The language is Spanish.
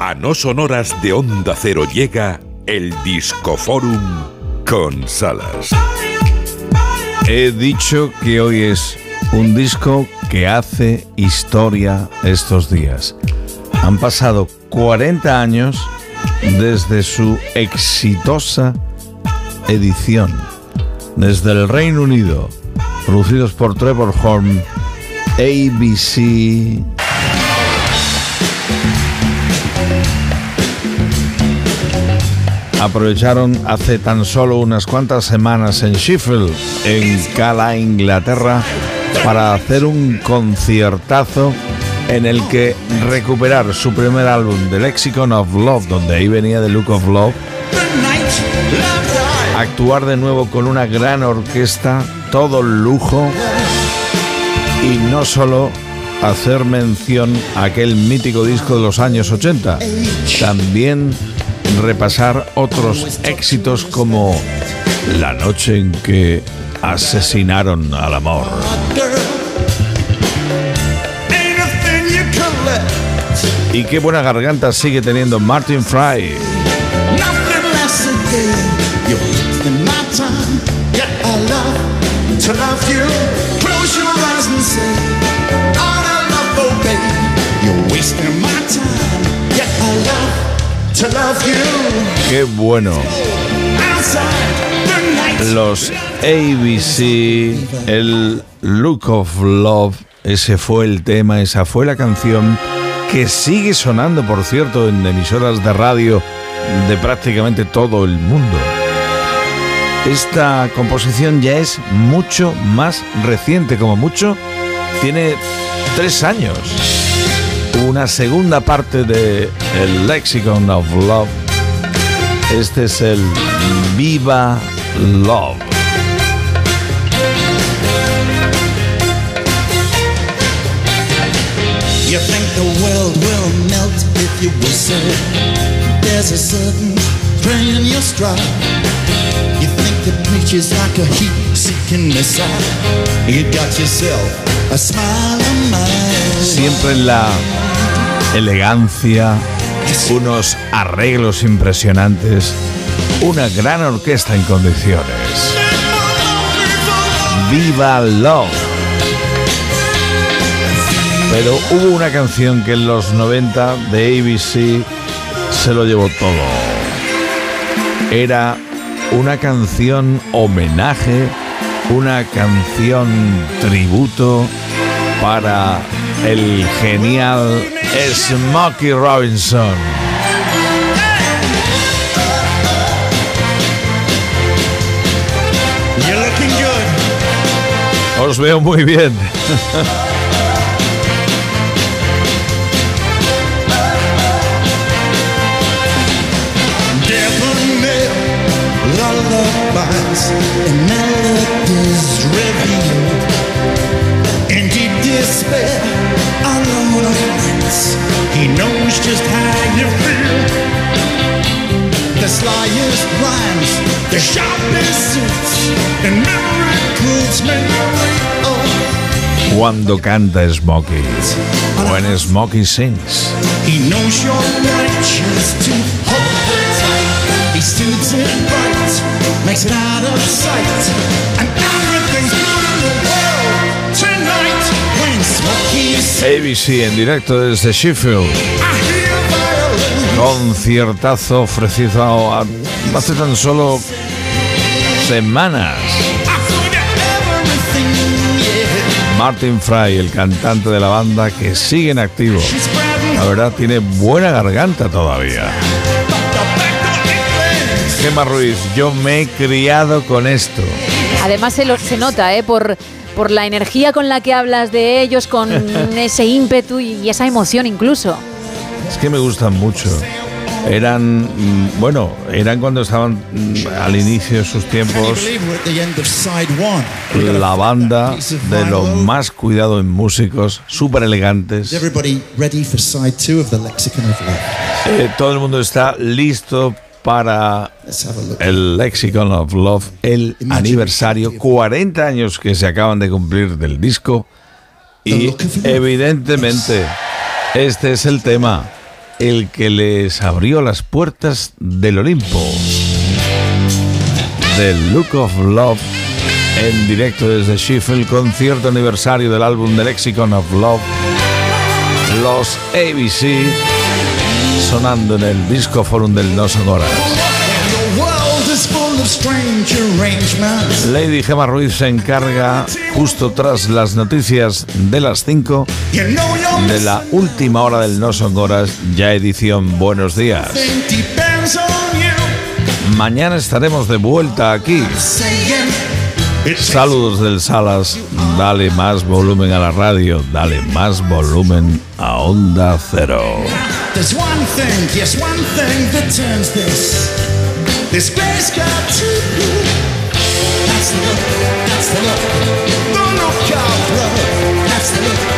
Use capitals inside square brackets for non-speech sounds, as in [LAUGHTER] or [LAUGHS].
A no sonoras de Onda Cero llega el Discoforum con Salas. He dicho que hoy es un disco que hace historia estos días. Han pasado 40 años desde su exitosa edición. Desde el Reino Unido, producidos por Trevor Horn, ABC. Aprovecharon hace tan solo unas cuantas semanas en Sheffield, en Cala, Inglaterra, para hacer un conciertazo en el que recuperar su primer álbum, The Lexicon of Love, donde ahí venía The Look of Love, actuar de nuevo con una gran orquesta, todo lujo, y no solo hacer mención a aquel mítico disco de los años 80, también repasar otros éxitos como La noche en que asesinaron al amor. Y qué buena garganta sigue teniendo Martin Fry. Qué bueno. Los ABC, el Look of Love, ese fue el tema, esa fue la canción que sigue sonando, por cierto, en emisoras de radio de prácticamente todo el mundo. Esta composición ya es mucho más reciente, como mucho, tiene tres años. Una segunda parte de el Lexicon of Love. Este es el Viva Love. You think the world will melt if you whistle. There's a certain spring in your stride. You think the preacher's like a heat-seeking missile. You got yourself a smile of mine. Siempre en la elegancia, unos arreglos impresionantes, una gran orquesta en condiciones. Viva Love. Pero hubo una canción que en los 90 de ABC se lo llevó todo. Era una canción homenaje, una canción tributo para el genial Smokey Robinson. Os veo muy bien. [LAUGHS] the world tonight. When Smokey sings, ABC en directo desde Sheffield. Conciertazo ofrecido hace tan solo semanas. Martin Fry, el cantante de la banda que sigue en activo. La verdad, tiene buena garganta todavía. Gemma Ruiz, yo me he criado con esto. Además se, lo- se nota, ¿eh? Por, por la energía con la que hablas de ellos, con [LAUGHS] ese ímpetu y, y esa emoción incluso. Es que me gustan mucho. Eran, mm, bueno, eran cuando estaban mm, al inicio de sus tiempos la banda de lo vinyl. más cuidado en músicos, súper elegantes. Eh, todo el mundo está listo para Let's have a look. el Lexicon of Love, el aniversario, 40 años que se acaban de cumplir del disco y evidentemente este es el tema el que les abrió las puertas del Olimpo. The Look of Love en directo desde Sheffield, concierto aniversario del álbum The Lexicon of Love, los ABC, sonando en el Disco Forum del No Sonoras. Lady Gemma Ruiz se encarga, justo tras las noticias de las 5, de la última hora del No Son Horas, ya edición Buenos Días. Mañana estaremos de vuelta aquí. Saludos del Salas, dale más volumen a la radio, dale más volumen a Onda Cero. This grace got to That's the look, that's the look. The look of love. That's look.